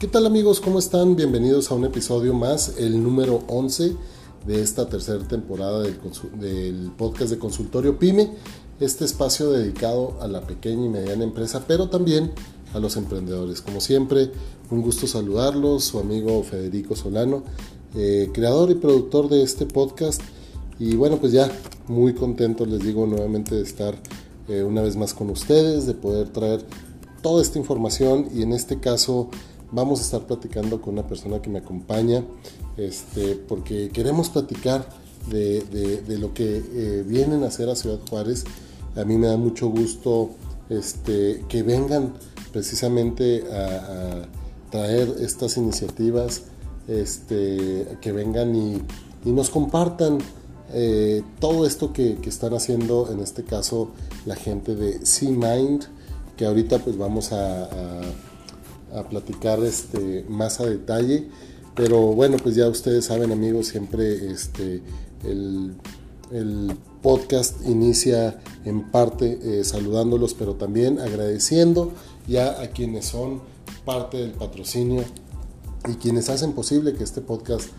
¿Qué tal amigos? ¿Cómo están? Bienvenidos a un episodio más, el número 11 de esta tercera temporada del, podcast de Consultorio Pyme, este espacio dedicado a la pequeña y mediana empresa, pero también a los emprendedores. Como siempre, un gusto saludarlos, su amigo Federico Solano, eh, creador y productor de este podcast. Y bueno, pues ya muy contento, les digo nuevamente, de estar eh, una vez más con ustedes, de poder traer toda esta información y en este caso vamos a estar platicando con una persona que me acompaña, este, porque queremos platicar de, lo que eh, vienen a hacer a Ciudad Juárez. A mí me da mucho gusto este, que vengan precisamente a, traer estas iniciativas, este, que vengan y, nos compartan eh, todo esto que, están haciendo, en este caso la gente de C-Mind, que ahorita pues vamos a platicar este, más a detalle. Pero bueno, pues ya ustedes saben amigos, siempre este, el, podcast inicia en parte eh, saludándolos, pero también agradeciendo ya a quienes son parte del patrocinio y quienes hacen posible que este podcast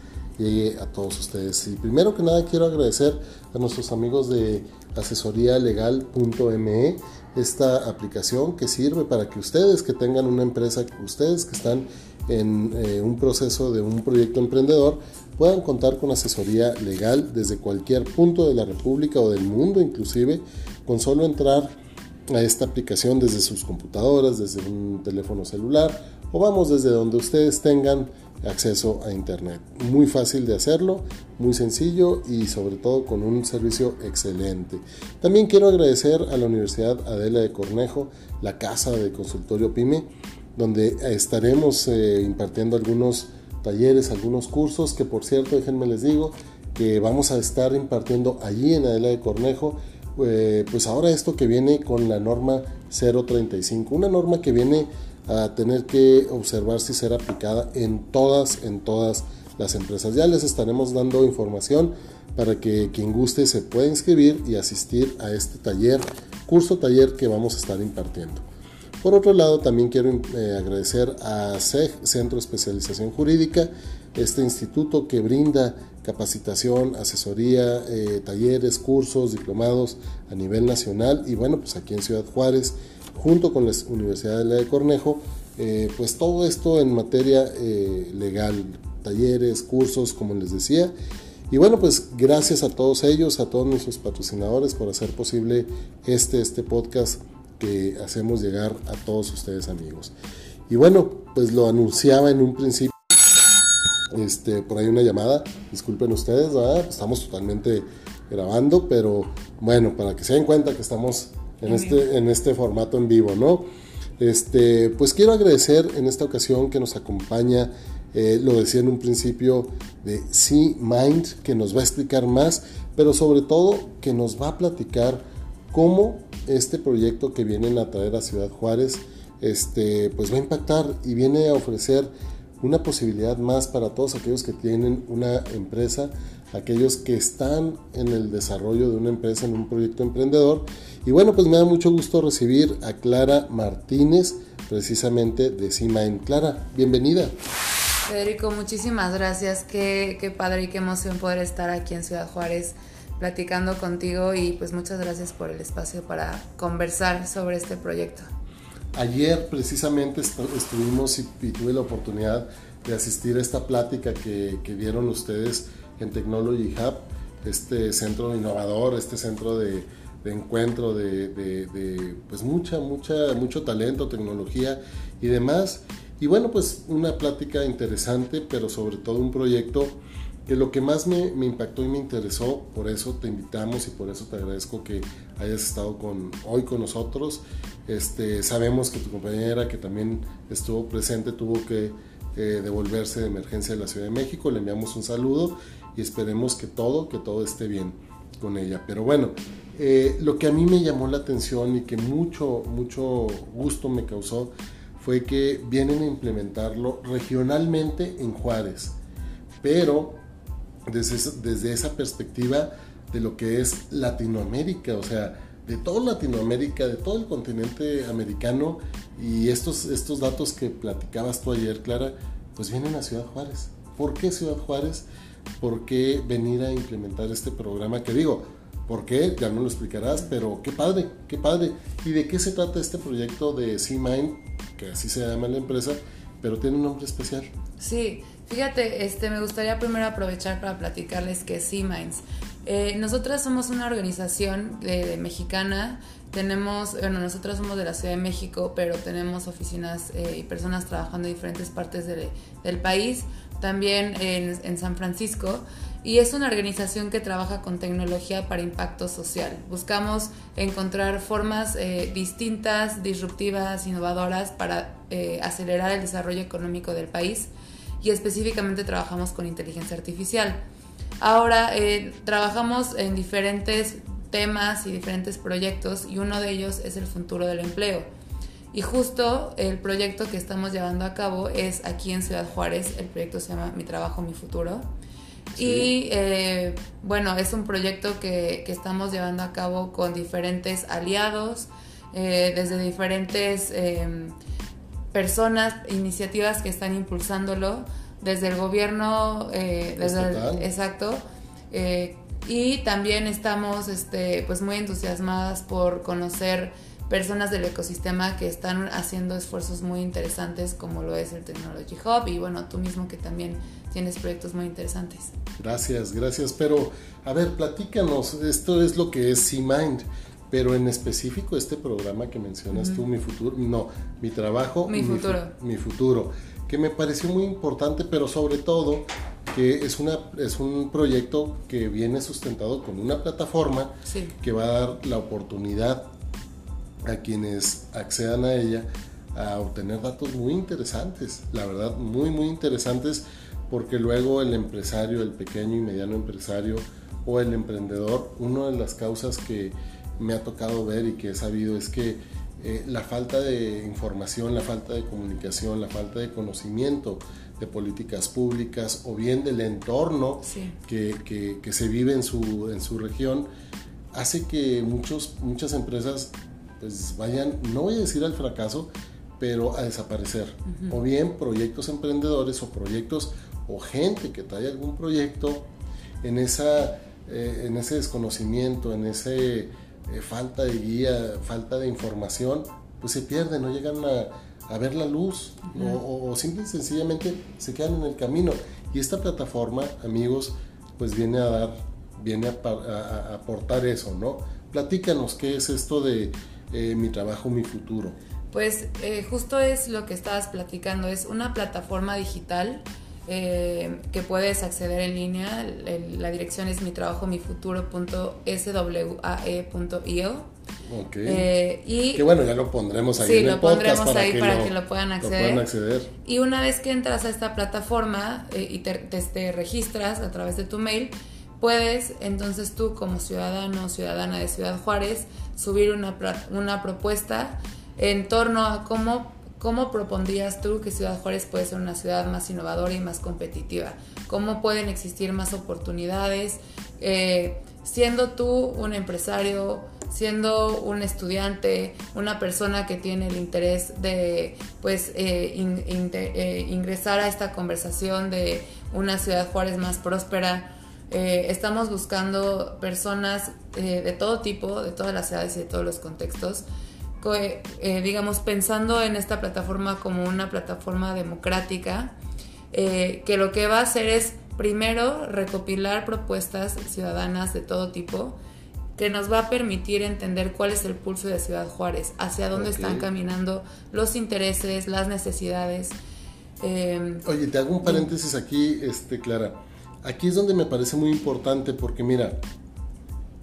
llegue a todos ustedes. Y primero que nada quiero agradecer a nuestros amigos de asesoríalegal.me esta aplicación que sirve para que ustedes que tengan una empresa, ustedes que están en eh, un proceso de un proyecto emprendedor, puedan contar con asesoría legal desde cualquier punto de la República o del mundo inclusive, con solo entrar a esta aplicación desde sus computadoras, desde un teléfono celular o vamos desde donde ustedes tengan acceso a internet. Muy fácil de hacerlo, muy sencillo y sobre todo con un servicio excelente. También quiero agradecer a la Universidad Adela de Cornejo, la casa de consultorio PYME, donde estaremos eh, impartiendo algunos talleres, algunos cursos que por cierto, déjenme les digo, que vamos a estar impartiendo allí en Adela de Cornejo eh, pues ahora esto que viene con la norma 035, una norma que viene a tener que observar si será aplicada en todas, en todas las empresas. Ya les estaremos dando información para que quien guste se pueda inscribir y asistir a este taller, curso taller que vamos a estar impartiendo. Por otro lado, también quiero eh, agradecer a CEG, Centro de Especialización Jurídica, este instituto que brinda capacitación, asesoría, eh, talleres, cursos, diplomados a nivel nacional y bueno, pues aquí en Ciudad Juárez junto con la Universidad de la de Cornejo, eh, pues todo esto en materia eh, legal, talleres, cursos, como les decía. Y bueno, pues gracias a todos ellos, a todos nuestros patrocinadores por hacer posible este, este podcast que hacemos llegar a todos ustedes amigos. Y bueno, pues lo anunciaba en un principio, este, por ahí una llamada, disculpen ustedes, estamos totalmente grabando, pero bueno, para que se den cuenta que estamos en este, en este formato en vivo, ¿no? Este, pues quiero agradecer en esta ocasión que nos acompaña, eh, lo decía en un principio, de C Mind, que nos va a explicar más, pero sobre todo que nos va a platicar cómo este proyecto que vienen a traer a Ciudad Juárez, este, pues va a impactar y viene a ofrecer una posibilidad más para todos aquellos que tienen una empresa, aquellos que están en el desarrollo de una empresa, en un proyecto emprendedor y bueno, pues me da mucho gusto recibir a Clara Martínez, precisamente de en Clara, bienvenida. Federico, muchísimas gracias. Qué, qué padre y qué emoción poder estar aquí en Ciudad Juárez platicando contigo y pues muchas gracias por el espacio para conversar sobre este proyecto. Ayer precisamente estuvimos y, tuve la oportunidad de asistir a esta plática que, que dieron ustedes en Technology Hub, este centro innovador, este centro de, de encuentro de, pues mucha, mucha, mucho talento, tecnología y demás. Y bueno, pues una plática interesante, pero sobre todo un proyecto que lo que más me, impactó y me interesó, por eso te invitamos y por eso te agradezco que hayas estado con, hoy con nosotros. Este, sabemos que tu compañera que también estuvo presente tuvo que eh, devolverse de emergencia de la Ciudad de México. Le enviamos un saludo y esperemos que todo, que todo esté bien con ella. Pero bueno, eh, lo que a mí me llamó la atención y que mucho, mucho gusto me causó fue que vienen a implementarlo regionalmente en Juárez, pero desde, desde esa perspectiva de lo que es Latinoamérica, o sea, de toda Latinoamérica, de todo el continente americano y estos, estos datos que platicabas tú ayer, Clara, pues vienen a Ciudad Juárez. ¿Por qué Ciudad Juárez? ¿Por qué venir a implementar este programa? Que digo, ¿por qué? Ya no lo explicarás, pero qué padre, qué padre. ¿Y de qué se trata este proyecto de C-Mind, que así se llama la empresa, pero tiene un nombre especial? Sí, fíjate, este, me gustaría primero aprovechar para platicarles que C-Minds. Eh, nosotras somos una organización de, mexicana tenemos, bueno, nosotros somos de la Ciudad de México, pero tenemos oficinas eh, y personas trabajando en diferentes partes del país, también en, San Francisco, y es una organización que trabaja con tecnología para impacto social. Buscamos encontrar formas eh, distintas, disruptivas, innovadoras para eh, acelerar el desarrollo económico del país y específicamente trabajamos con inteligencia artificial. Ahora trabajamos en diferentes temas y diferentes proyectos y uno de ellos es el futuro del empleo. Y justo el proyecto que estamos llevando a cabo es aquí en Ciudad Juárez, el proyecto se llama Mi Trabajo, Mi Futuro. Y eh, bueno, es un proyecto que, que, estamos llevando a cabo con diferentes aliados, eh, desde diferentes em, personas, iniciativas que están impulsándolo, desde el gobierno, eh, desde exacto, y también estamos este, pues muy entusiasmadas por conocer personas del ecosistema que están haciendo esfuerzos muy interesantes como lo es el Technology Hub y bueno, tú mismo que también tienes proyectos muy interesantes. Gracias, gracias. Pero a ver, platícanos, esto es lo que es C-Mind, pero en específico este programa que mencionas tú, Mi Futuro, no, Mi Trabajo, Mi, Futuro. mi Futuro, que me pareció muy importante, pero sobre todo que es, una, es un proyecto que viene sustentado con una plataforma que va a dar la oportunidad a quienes accedan a ella a obtener datos muy interesantes, la verdad, muy, muy interesantes, porque luego el empresario, el pequeño y mediano empresario o el emprendedor, una de las causas que me ha tocado ver y que he sabido es que eh, la falta de información, la falta de comunicación, la falta de conocimiento de políticas públicas o bien del entorno que, que, se vive en su, en su región, hace que muchos, muchas empresas pues vayan, no voy a decir al fracaso, pero a desaparecer. O bien proyectos emprendedores o proyectos o gente que trae algún proyecto en, esa, eh, en ese desconocimiento, en ese eh, falta de guía, falta de información, pues se pierden, no llegan a, a ver la luz o, o, simple y sencillamente se quedan en el camino. Y esta plataforma, amigos, pues viene a dar, viene a, aportar eso, ¿no? Platícanos qué es esto de eh, mi trabajo, mi futuro. Pues eh, justo es lo que estabas platicando, es una plataforma digital eh, que puedes acceder en línea. la dirección es mi trabajo, mi futuro.swae.io eh, y, que bueno, ya lo pondremos ahí en el lo pondremos ahí para que lo puedan acceder. acceder. Y una vez que entras a esta plataforma eh, y te, registras a través de tu mail, puedes entonces tú como ciudadano o ciudadana de Ciudad Juárez subir una, una propuesta en torno a cómo, cómo propondrías tú que Ciudad Juárez puede ser una ciudad más innovadora y más competitiva, cómo pueden existir más oportunidades, eh, siendo tú un empresario siendo un estudiante, una persona que tiene el interés de pues eh, eh, ingresar a esta conversación de una ciudad Juárez más próspera. Estamos buscando personas de todo tipo, de todas las edades y de todos los contextos, digamos, pensando en esta plataforma como una plataforma democrática, que lo que va a hacer es primero recopilar propuestas ciudadanas de todo tipo, que nos va a permitir entender cuál es el pulso de Ciudad Juárez, hacia dónde están caminando los intereses, las necesidades. Em, Oye, te hago un paréntesis aquí, este, Clara. Aquí es donde me parece muy importante porque mira,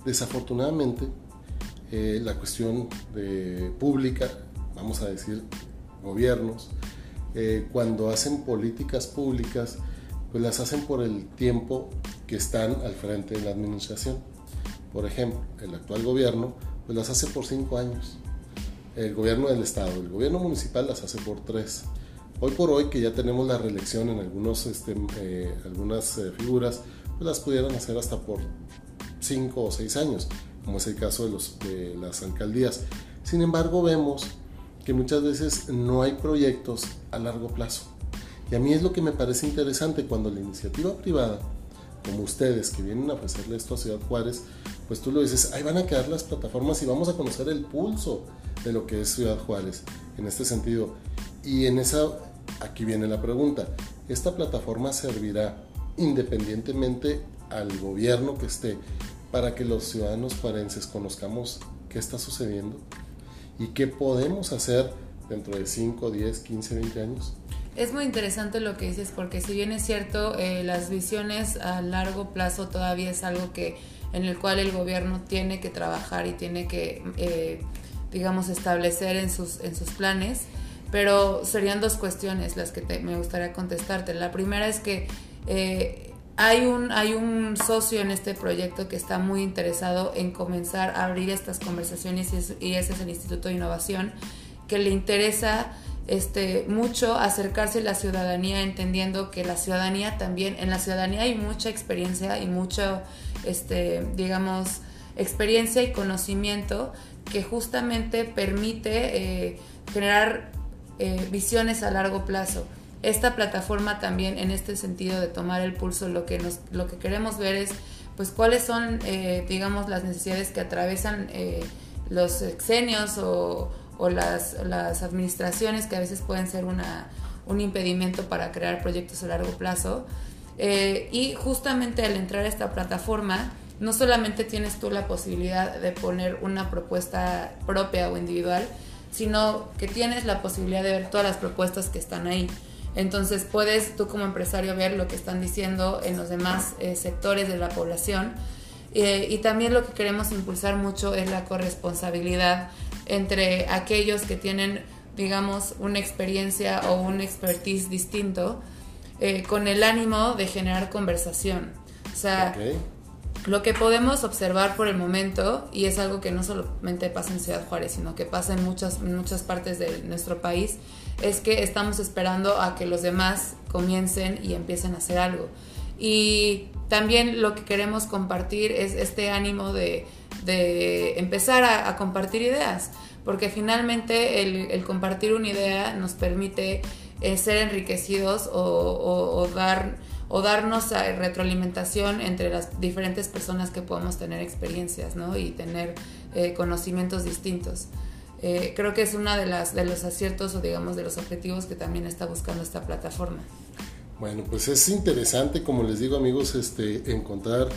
desafortunadamente eh, la cuestión pública, vamos a decir, gobiernos, eh, cuando hacen políticas públicas, pues las hacen por el tiempo que están al frente de la administración. Por ejemplo, el actual gobierno pues las hace por cinco años. El gobierno del estado, el gobierno municipal las hace por tres. Hoy por hoy que ya tenemos la reelección en algunos, este, eh, algunas figuras, pues las pudieran hacer hasta por cinco o seis años. Como es el caso de, las alcaldías. Sin embargo, vemos que muchas veces no hay proyectos a largo plazo. Y a mí es lo que me parece interesante cuando la iniciativa privada, como ustedes que vienen a ofrecerle esto a Ciudad Juárez, pues tú lo dices, ahí van a quedar las plataformas y vamos a conocer el pulso de lo que es Ciudad Juárez en este sentido. Y en esa, aquí viene la pregunta, ¿esta plataforma servirá independientemente al gobierno que esté para que los ciudadanos juarenses conozcamos qué está sucediendo y qué podemos hacer dentro de 5, 10, 15, 20 años? Es muy interesante lo que dices porque si bien es cierto, eh, las visiones a largo plazo todavía es algo que en el cual el gobierno tiene que trabajar y tiene que, eh, digamos, establecer en sus, en sus planes, pero serían dos cuestiones las que me gustaría contestarte. La primera es que eh, hay, un, hay un socio en este proyecto que está muy interesado en comenzar a abrir estas conversaciones y, ese es el Instituto de Innovación, que le interesa este, mucho acercarse a la ciudadanía, entendiendo que la ciudadanía también, en la ciudadanía hay mucha experiencia y mucho, este, digamos, experiencia y conocimiento que justamente permite eh, generar eh, visiones a largo plazo. Esta plataforma también en este sentido de tomar el pulso, lo que, nos, lo que queremos ver es pues cuáles son, eh, digamos, las necesidades que atravesan los exenios o, o las, las administraciones que a veces pueden ser una, un impedimento para crear proyectos a largo plazo. Eh, y justamente al entrar a esta plataforma, no solamente tienes tú la posibilidad de poner una propuesta propia o individual, sino que tienes la posibilidad de ver todas las propuestas que están ahí. Entonces puedes tú como empresario ver lo que están diciendo en los demás eh, sectores de la población. Eh, y también lo que queremos impulsar mucho es la corresponsabilidad entre aquellos que tienen, digamos, una experiencia o un expertise distinto, eh, con el ánimo de generar conversación. O sea, lo que podemos observar por el momento, y es algo que no solamente pasa en Ciudad Juárez, sino que pasa en muchas, muchas partes de nuestro país, es que estamos esperando a que los demás comiencen y empiecen a hacer algo. Y también lo que queremos compartir es este ánimo de, empezar a, compartir ideas, porque finalmente el, compartir una idea nos permite eh, ser enriquecidos o, dar, o darnos retroalimentación entre las diferentes personas que podamos tener experiencias ¿no? y tener eh, conocimientos distintos. Eh, creo que es uno de, las, de los aciertos o digamos de los objetivos que también está buscando esta plataforma. Bueno, pues es interesante, como les digo amigos, este, encontrar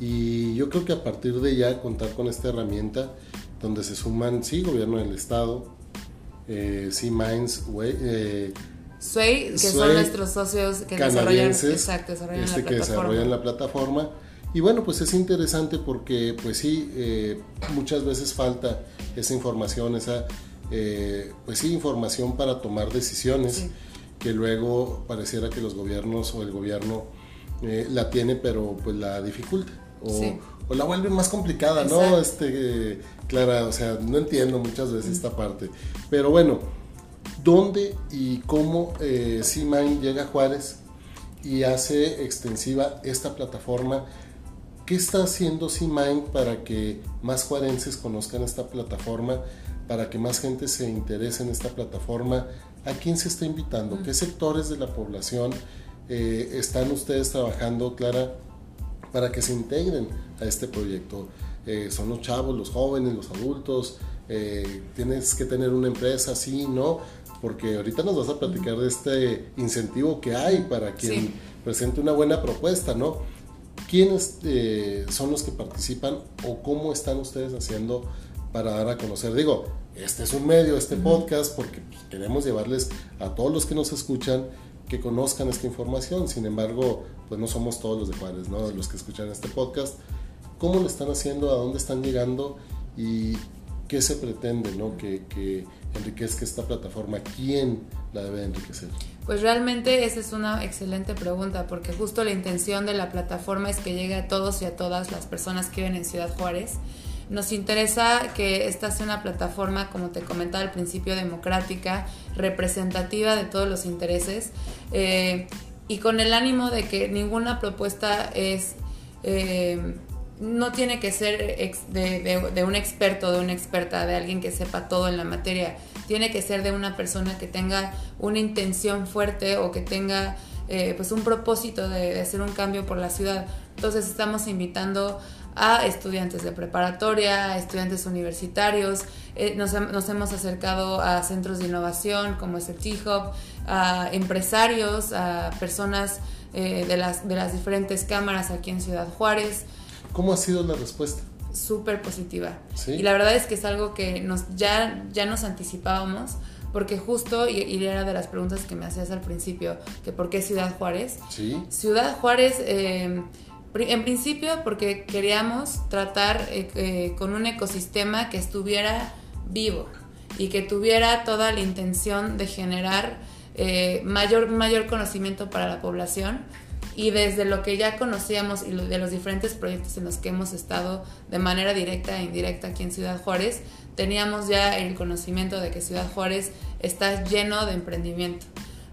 y yo creo que a partir de ya contar con esta herramienta donde se suman, sí, gobierno del estado, eh, sí, Minds, eh, Sway, que son nuestros socios que desarrollan, exacto, desarrollan, este, la que desarrollan la plataforma. Y bueno, pues es interesante porque, pues sí, eh, muchas veces falta esa información, esa, eh, pues sí, información para tomar decisiones que luego pareciera que los gobiernos o el gobierno la tiene, pero pues la dificulta o, la vuelve más complicada, ¿no? Este, Clara, o sea, no entiendo muchas veces esta parte. Pero bueno, ¿dónde y cómo eh, llega a Juárez y hace extensiva esta plataforma? ¿Qué está haciendo C-Mind para que más juarenses conozcan esta plataforma? Para que más gente se interese en esta plataforma. ¿A quién se está invitando? ¿Qué sectores de la población eh, están ustedes trabajando, Clara? para que se integren a este proyecto. Eh, son los chavos, los jóvenes, los adultos, eh, tienes que tener una empresa, sí, no, porque ahorita nos vas a platicar de este incentivo que hay para quien presente una buena propuesta, ¿no? ¿Quiénes eh, son los que participan o cómo están ustedes haciendo para dar a conocer? Digo, este es un medio, este podcast, porque queremos llevarles a todos los que nos escuchan que conozcan esta información. Sin embargo, pues no somos todos los de Juárez, ¿no? Los que escuchan este podcast. ¿Cómo lo están haciendo? ¿A dónde están llegando? ¿Y qué se pretende, ¿no? Que, que enriquezca esta plataforma. ¿Quién la debe enriquecer? Pues realmente esa es una excelente pregunta, porque justo la intención de la plataforma es que llegue a todos y a todas las personas que viven en Ciudad Juárez. Nos interesa que esta sea una plataforma, como te comentaba al principio, democrática, representativa de todos los intereses eh, y con el ánimo de que ninguna propuesta es, eh, no tiene que ser de, un experto, de una experta, de alguien que sepa todo en la materia. Tiene que ser de una persona que tenga una intención fuerte o que tenga eh, pues un propósito de, de, hacer un cambio por la ciudad. Entonces estamos invitando a estudiantes de preparatoria, a estudiantes universitarios, eh, nos, hemos acercado a centros de innovación como es el T-Hub, a empresarios, a personas eh, de, las, de las diferentes cámaras aquí en Ciudad Juárez. ¿Cómo ha sido la respuesta? Súper positiva. Y la verdad es que es algo que nos, ya, ya nos anticipábamos porque justo, y, era de las preguntas que me hacías al principio, que por qué Ciudad Juárez. Sí. Ciudad Juárez eh, en principio porque queríamos tratar eh, eh, con un ecosistema que estuviera vivo y que tuviera toda la intención de generar eh, mayor, mayor conocimiento para la población y desde lo que ya conocíamos y de los diferentes proyectos en los que hemos estado de manera directa e indirecta aquí en Ciudad Juárez, teníamos ya el conocimiento de que Ciudad Juárez está lleno de emprendimiento.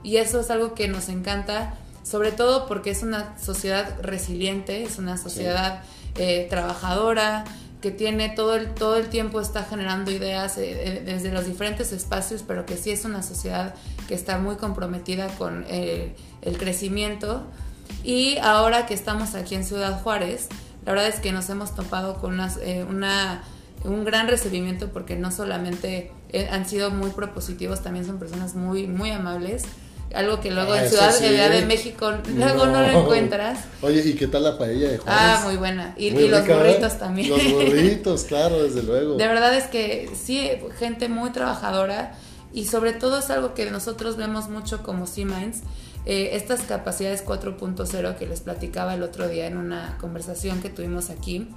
Y eso es algo que nos encanta sobre todo porque es una sociedad resiliente, es una sociedad eh, trabajadora, que tiene todo el, todo el tiempo está generando ideas eh, eh, desde los diferentes espacios, pero que sí es una sociedad que está muy comprometida con el crecimiento. Y ahora que estamos aquí en Ciudad Juárez, la verdad es que nos hemos topado con una, un gran recibimiento porque no solamente han sido muy propositivos, también son personas muy, muy amables algo que luego ah, en Ciudad, de México luego no. lo encuentras. Oye, ¿y qué tal la paella de Juárez? Ah, muy buena. Y, los burritos también. Los burritos, claro, desde luego. De verdad es que sí, gente muy trabajadora y sobre todo es algo que nosotros vemos mucho como C-Minds. Eh, estas capacidades 4.0 que les platicaba el otro día en una conversación que tuvimos aquí,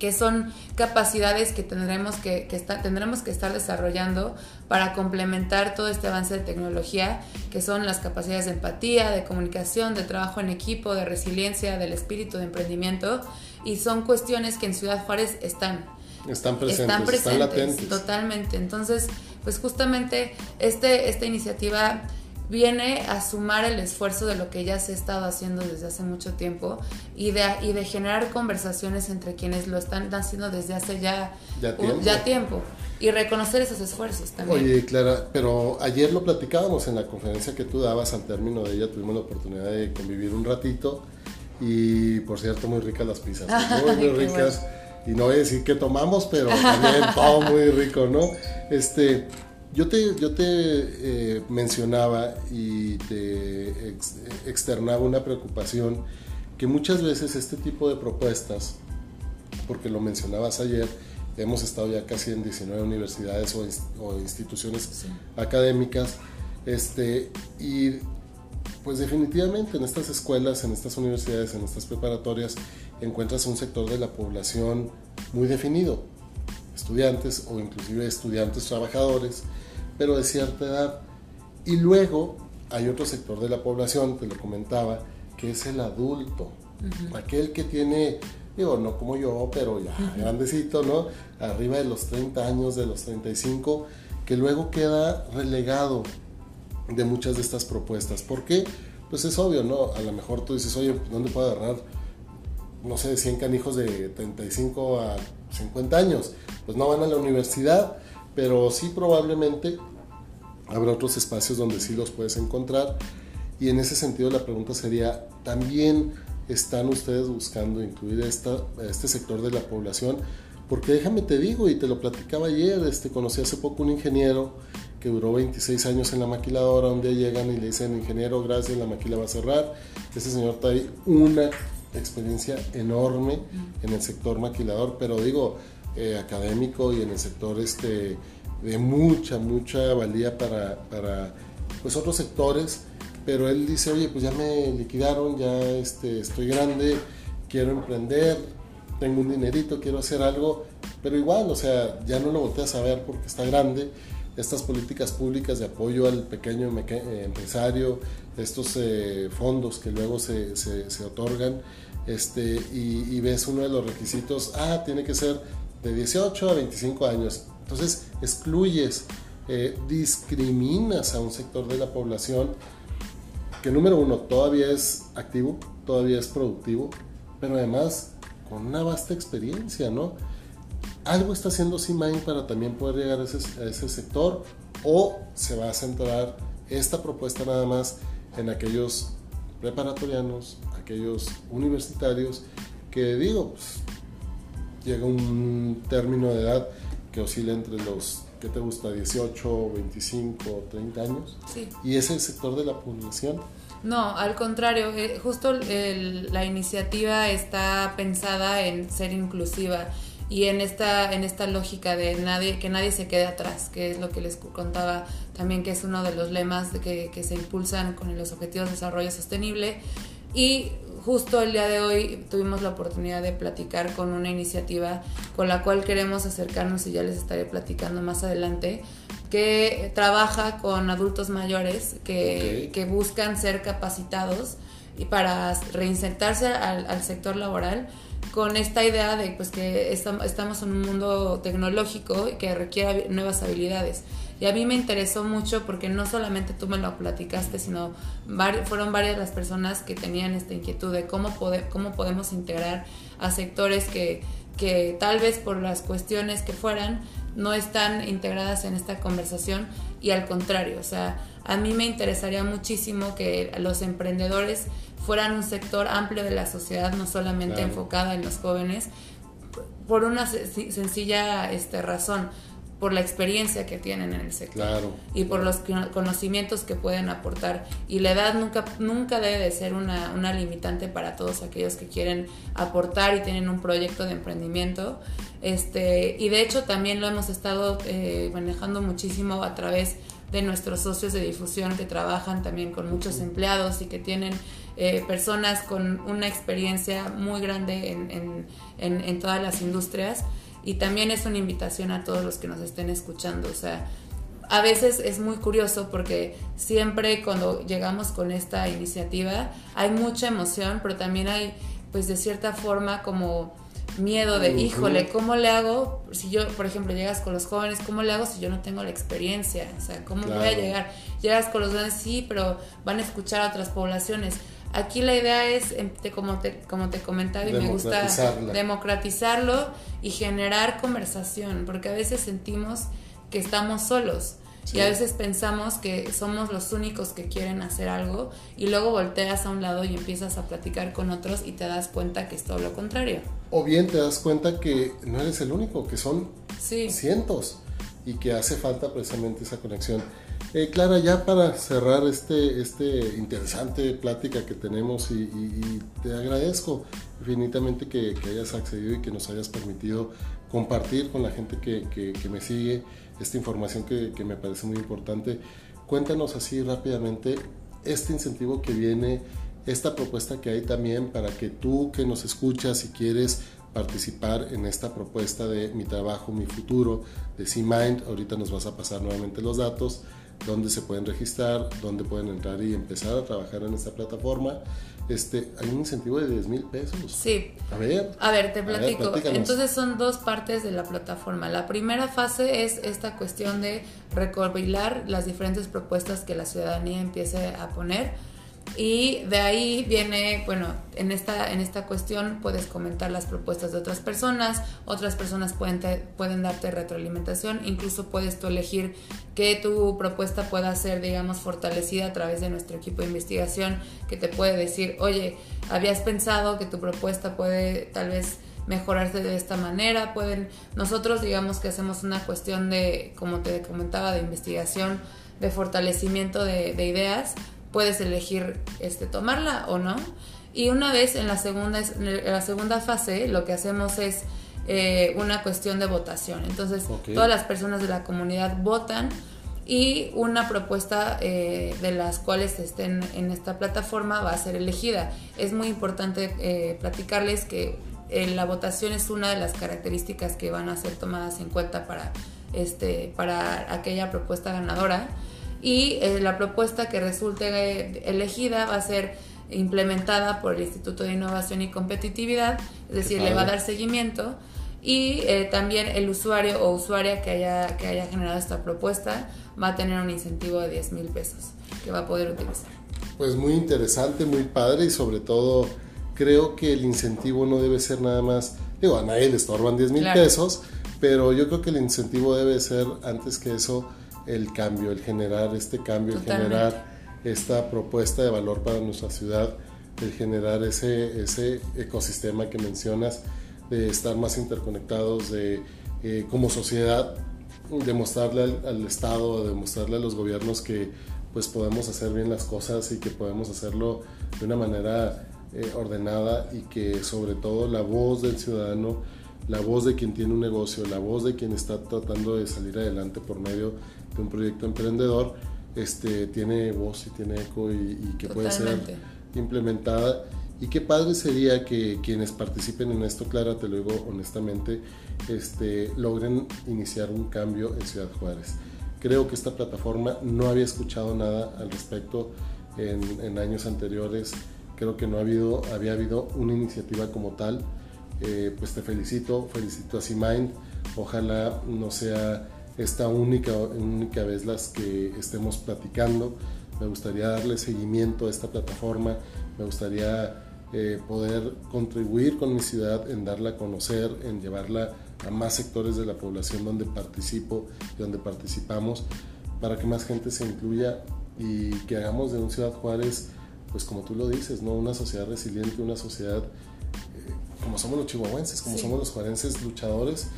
que son capacidades que tendremos que, tendremos que estar desarrollando para complementar todo este avance de tecnología, que son las capacidades de empatía, de comunicación, de trabajo en equipo, de resiliencia, del espíritu de emprendimiento, y son cuestiones que en Ciudad Juárez están. Están presentes, están, presentes, latentes. Totalmente. Entonces, pues justamente este, esta iniciativa viene a sumar el esfuerzo de lo que ya se ha estado haciendo desde hace mucho tiempo y de, y de generar conversaciones entre quienes lo están haciendo desde hace ya, ya, tiempo. y reconocer esos esfuerzos también. Oye, Clara, pero ayer lo platicábamos en la conferencia que tú dabas, al término de ella tuvimos la oportunidad de convivir un ratito y por cierto muy ricas las pizzas, muy, muy ricas. Y no voy a decir que tomamos, pero también todo muy rico, ¿no? Este, yo te, yo te eh, mencionaba y te externaba una preocupación que muchas veces este tipo de propuestas, porque lo mencionabas ayer, hemos estado ya casi en 19 universidades o, instituciones académicas, este, y pues definitivamente en estas escuelas, en estas universidades, en estas preparatorias, encuentras un sector de la población muy definido, estudiantes o inclusive estudiantes trabajadores, pero de cierta edad. Y luego hay otro sector de la población, te lo comentaba, que es el adulto, aquel que tiene, digo, no como yo, pero ya grandecito, ¿no? Arriba de los 30 años, de los 35, que luego queda relegado de muchas de estas propuestas. ¿Por qué? Pues es obvio, ¿no? A lo mejor tú dices, oye, ¿dónde puedo agarrar, no sé, 100 canijos de 35 a 50 años? Pues no van a la universidad, pero sí probablemente habrá otros espacios donde sí los puedes encontrar. Y en ese sentido la pregunta sería, ¿también están ustedes buscando incluir esta, este sector de la población? Porque déjame te digo, y te lo platicaba ayer, este, conocí hace poco un ingeniero que duró 26 años en la maquiladora, un día llegan y le dicen, ingeniero, gracias, la maquila va a cerrar. Ese señor trae una experiencia enorme en el sector maquilador, pero digo, eh, académico y en el sector este, de mucha, mucha valía para, para pues, otros sectores, pero él dice, oye, pues ya me liquidaron, ya este, estoy grande, quiero emprender, tengo un dinerito, quiero hacer algo, pero igual, o sea, ya no lo volteas a ver porque está grande. Estas políticas públicas de apoyo al pequeño eh, empresario, estos eh, fondos que luego se, otorgan, este, y, y, ves uno de los requisitos, ah, tiene que ser de 18 a 25 años. Entonces excluyes, eh, discriminas a un sector de la población que número uno todavía es activo, todavía es productivo, pero además con una vasta experiencia, ¿no? Algo está haciendo C-Mind para también poder llegar a ese, a ese sector o se va a centrar esta propuesta nada más en aquellos preparatorianos, aquellos universitarios que digo, pues, llega un término de edad que oscila entre los, ¿qué te gusta? 18, 25, 30 años. Sí. Y es el sector de la población. No, al contrario, eh, justo el- la iniciativa está pensada en ser inclusiva y en esta, en esta lógica de nadie, que nadie se quede atrás, que es lo que les contaba también, que es uno de los lemas de que, que se impulsan con los Objetivos de Desarrollo Sostenible. Y justo el día de hoy tuvimos la oportunidad de platicar con una iniciativa con la cual queremos acercarnos y ya les estaré platicando más adelante, que trabaja con adultos mayores que, Ok. que buscan ser capacitados y para reinsertarse al, al sector laboral con esta idea de pues que estam- estamos en un mundo tecnológico que requiere nuevas habilidades. Y a mí me interesó mucho porque no solamente tú me lo platicaste, sino fueron varias las personas que tenían esta inquietud de cómo, pode- cómo podemos integrar a sectores que, que tal vez por las cuestiones que fueran no están integradas en esta conversación y al contrario, o sea, a mí me interesaría muchísimo que los emprendedores fueran un sector amplio de la sociedad, no solamente Claro. enfocada en los jóvenes, por una se- sencilla este, razón, por la experiencia que tienen en el sector Claro. y por los cono- conocimientos que pueden aportar. Y la edad nunca, nunca debe de ser una, una limitante para todos aquellos que quieren aportar y tienen un proyecto de emprendimiento. Este, y de hecho también lo hemos estado eh, manejando muchísimo a través de nuestros socios de difusión que trabajan también con muchos empleados y que tienen eh, personas con una experiencia muy grande en, en- en- en todas las industrias. Y también es una invitación a todos los que nos estén escuchando. O sea, a veces es muy curioso porque siempre cuando llegamos con esta iniciativa hay mucha emoción, pero también hay, pues de cierta forma, como miedo de, híjole, ¿cómo le hago? Si yo, por ejemplo, llegas con los jóvenes, ¿cómo le hago si yo no tengo la experiencia? O sea, ¿cómo voy a llegar? Llegas con los jóvenes, sí, pero van a escuchar a otras poblaciones. Aquí la idea es, em, como, te, como te comentaba y me gusta democratizarlo y generar conversación, porque a veces sentimos que estamos solos Sí. y a veces pensamos que somos los únicos que quieren hacer algo y luego volteas a un lado y empiezas a platicar con otros y te das cuenta que es todo lo contrario. O bien te das cuenta que no eres el único, que son Sí. cientos y que hace falta precisamente esa conexión. Eh, Clara, ya para cerrar este, este interesante plática que tenemos y, y- y te agradezco infinitamente que, que hayas accedido y que nos hayas permitido compartir con la gente que, que- que me sigue esta información que, me parece muy importante. Cuéntanos así rápidamente este incentivo que viene, esta propuesta que hay también para que tú que nos escuchas y quieres participar en esta propuesta de mi trabajo, mi futuro, de C-Mind. Ahorita nos vas a pasar nuevamente los datos, dónde se pueden registrar, dónde pueden entrar y empezar a trabajar en esta plataforma. Este, hay un incentivo de 10 mil pesos. Sí. A ver. A ver, te ver, platico. Entonces son dos partes de la plataforma. La primera fase es esta cuestión de recopilar las diferentes propuestas que la ciudadanía empiece a poner. Y de ahí viene, bueno, en esta, en esta cuestión puedes comentar las propuestas de otras personas, otras personas pueden, te- pueden darte retroalimentación, incluso puedes tú elegir que tu propuesta pueda ser, digamos, fortalecida a través de nuestro equipo de investigación, que te puede decir, oye, habías pensado que tu propuesta puede tal vez mejorarse de esta manera, pueden, nosotros digamos que hacemos una cuestión de, como te comentaba, de investigación, de fortalecimiento de, de ideas, puedes elegir este, tomarla o no. Y una vez en la segunda, en la segunda fase, lo que hacemos es eh, una cuestión de votación. Entonces, Ok. todas las personas de la comunidad votan y una propuesta eh, de las cuales estén en esta plataforma va a ser elegida. Es muy importante eh, platicarles que eh, la votación es una de las características que van a ser tomadas en cuenta para, este, para aquella propuesta ganadora y eh, la propuesta que resulte eh, elegida va a ser implementada por el Instituto de Innovación y Competitividad, es decir, le va a dar seguimiento y eh, también el usuario o usuaria que haya, que haya generado esta propuesta va a tener un incentivo de 10 mil pesos que va a poder utilizar. Pues muy interesante, muy padre y sobre todo creo que el incentivo no debe ser nada más, digo, a nadie le estorban 10 mil pesos, pero yo creo que el incentivo debe ser, antes que eso, el cambio, el generar este cambio, el generar esta propuesta de valor para nuestra ciudad, el generar ese, ese ecosistema que mencionas, de estar más interconectados de, eh, como sociedad, demostrarle al, al, Estado, demostrarle a los gobiernos que pues podemos hacer bien las cosas y que podemos hacerlo de una manera eh, ordenada y que sobre todo la voz del ciudadano, la voz de quien tiene un negocio, la voz de quien está tratando de salir adelante por medio de un proyecto emprendedor, este, tiene voz y tiene eco y, que puede ser implementada. Y qué padre sería que quienes participen en esto, Clara, te lo digo honestamente, este, logren iniciar un cambio en Ciudad Juárez. Creo que esta plataforma no había escuchado nada al respecto en, en años anteriores. Creo que no ha habido, había habido una iniciativa como tal. Eh, pues te felicito, felicito a C-Mind. Ojalá no sea esta única, única vez las que estemos platicando. Me gustaría darle seguimiento a esta plataforma. Me gustaría eh, poder contribuir con mi ciudad en darla a conocer, en llevarla a más sectores de la población donde participo y donde participamos, para que más gente se incluya y que hagamos de un Ciudad Juárez, pues como tú lo dices, ¿no? una sociedad resiliente, una sociedad eh, como somos los chihuahuenses, como somos los juarenses luchadores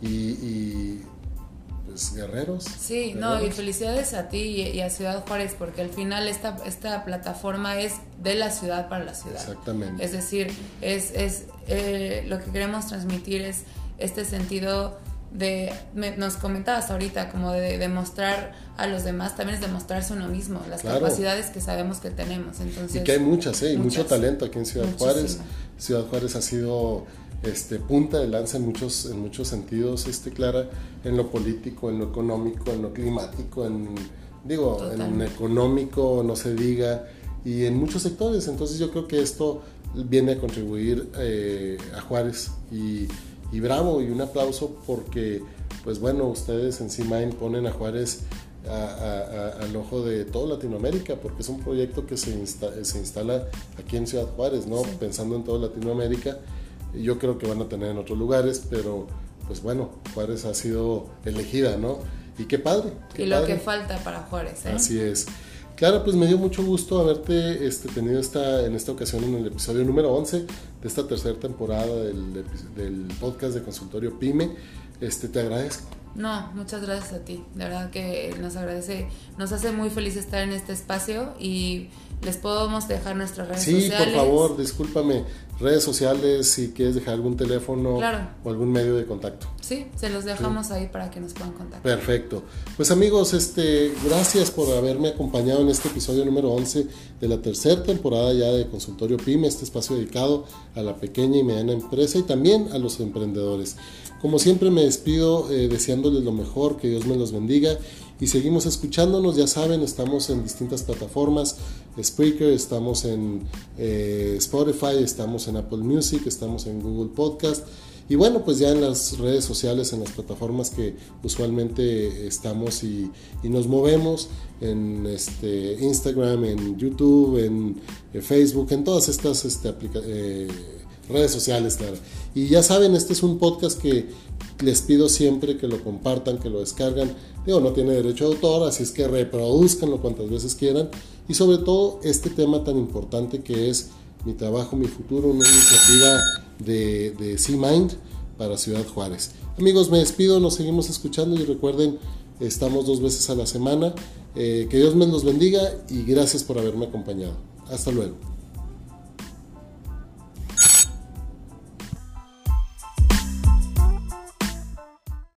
y pues, guerreros. Sí, no, y felicidades a ti y, a Ciudad Juárez, porque al final esta, esta plataforma es de la ciudad para la ciudad. Exactamente. Es decir, es, es eh, lo que queremos transmitir es este sentido de, nos comentabas ahorita, como de demostrar a los demás, también es demostrarse uno mismo, las capacidades que sabemos que tenemos. Entonces, y que hay muchas, ¿eh? y mucho talento aquí en Ciudad Juárez. Ciudad Juárez ha sido este, punta de lanza en muchos, en muchos sentidos, este, Clara, en lo político, en lo económico, en lo climático, en, digo, en económico, no se diga, y en muchos sectores. Entonces yo creo que esto viene a contribuir eh, a Juárez y, y, bravo y un aplauso porque, pues bueno, ustedes en C-Mind ponen a Juárez al ojo de toda Latinoamérica, porque es un proyecto que se, se instala aquí en Ciudad Juárez, ¿no? Pensando en toda Latinoamérica yo creo que van a tener en otros lugares, pero pues bueno, Juárez ha sido elegida, ¿no? Y qué padre. y lo que falta para Juárez, ¿eh? Así es. Claro, pues me dio mucho gusto haberte este, tenido esta, en esta ocasión en el episodio número 11 de esta tercera temporada del, del podcast de Consultorio PyME. Este, te agradezco. No, muchas gracias a ti. De verdad que nos agradece, nos hace muy feliz estar en este espacio y les podemos dejar nuestras redes sociales. Sí, por favor, discúlpame redes sociales, si quieres dejar algún teléfono o algún medio de contacto. Sí, se los dejamos ahí para que nos puedan contactar. Perfecto. Pues amigos, este, gracias por haberme acompañado en este episodio número 11 de la tercera temporada ya de Consultorio PYME, este espacio dedicado a la pequeña y mediana empresa y también a los emprendedores. Como siempre me despido eh, deseándoles lo mejor, que Dios me los bendiga y seguimos escuchándonos, ya saben, estamos en distintas plataformas, Spreaker, estamos en eh, Spotify, estamos en Apple Music, estamos en Google Podcast y bueno, pues ya en las redes sociales, en las plataformas que usualmente estamos y, nos movemos, en este, Instagram, en YouTube, en, Facebook, en todas estas este, eh, redes sociales, claro. Y ya saben, este es un podcast que les pido siempre que lo compartan, que lo descargan. Digo, no tiene derecho de autor, así es que reproduzcanlo cuantas veces quieran. Y sobre todo este tema tan importante que es mi trabajo, mi futuro, una iniciativa de, de C-Mind para Ciudad Juárez. Amigos, me despido, nos seguimos escuchando y recuerden, estamos dos veces a la semana. Eh, que Dios me los bendiga y gracias por haberme acompañado. Hasta luego.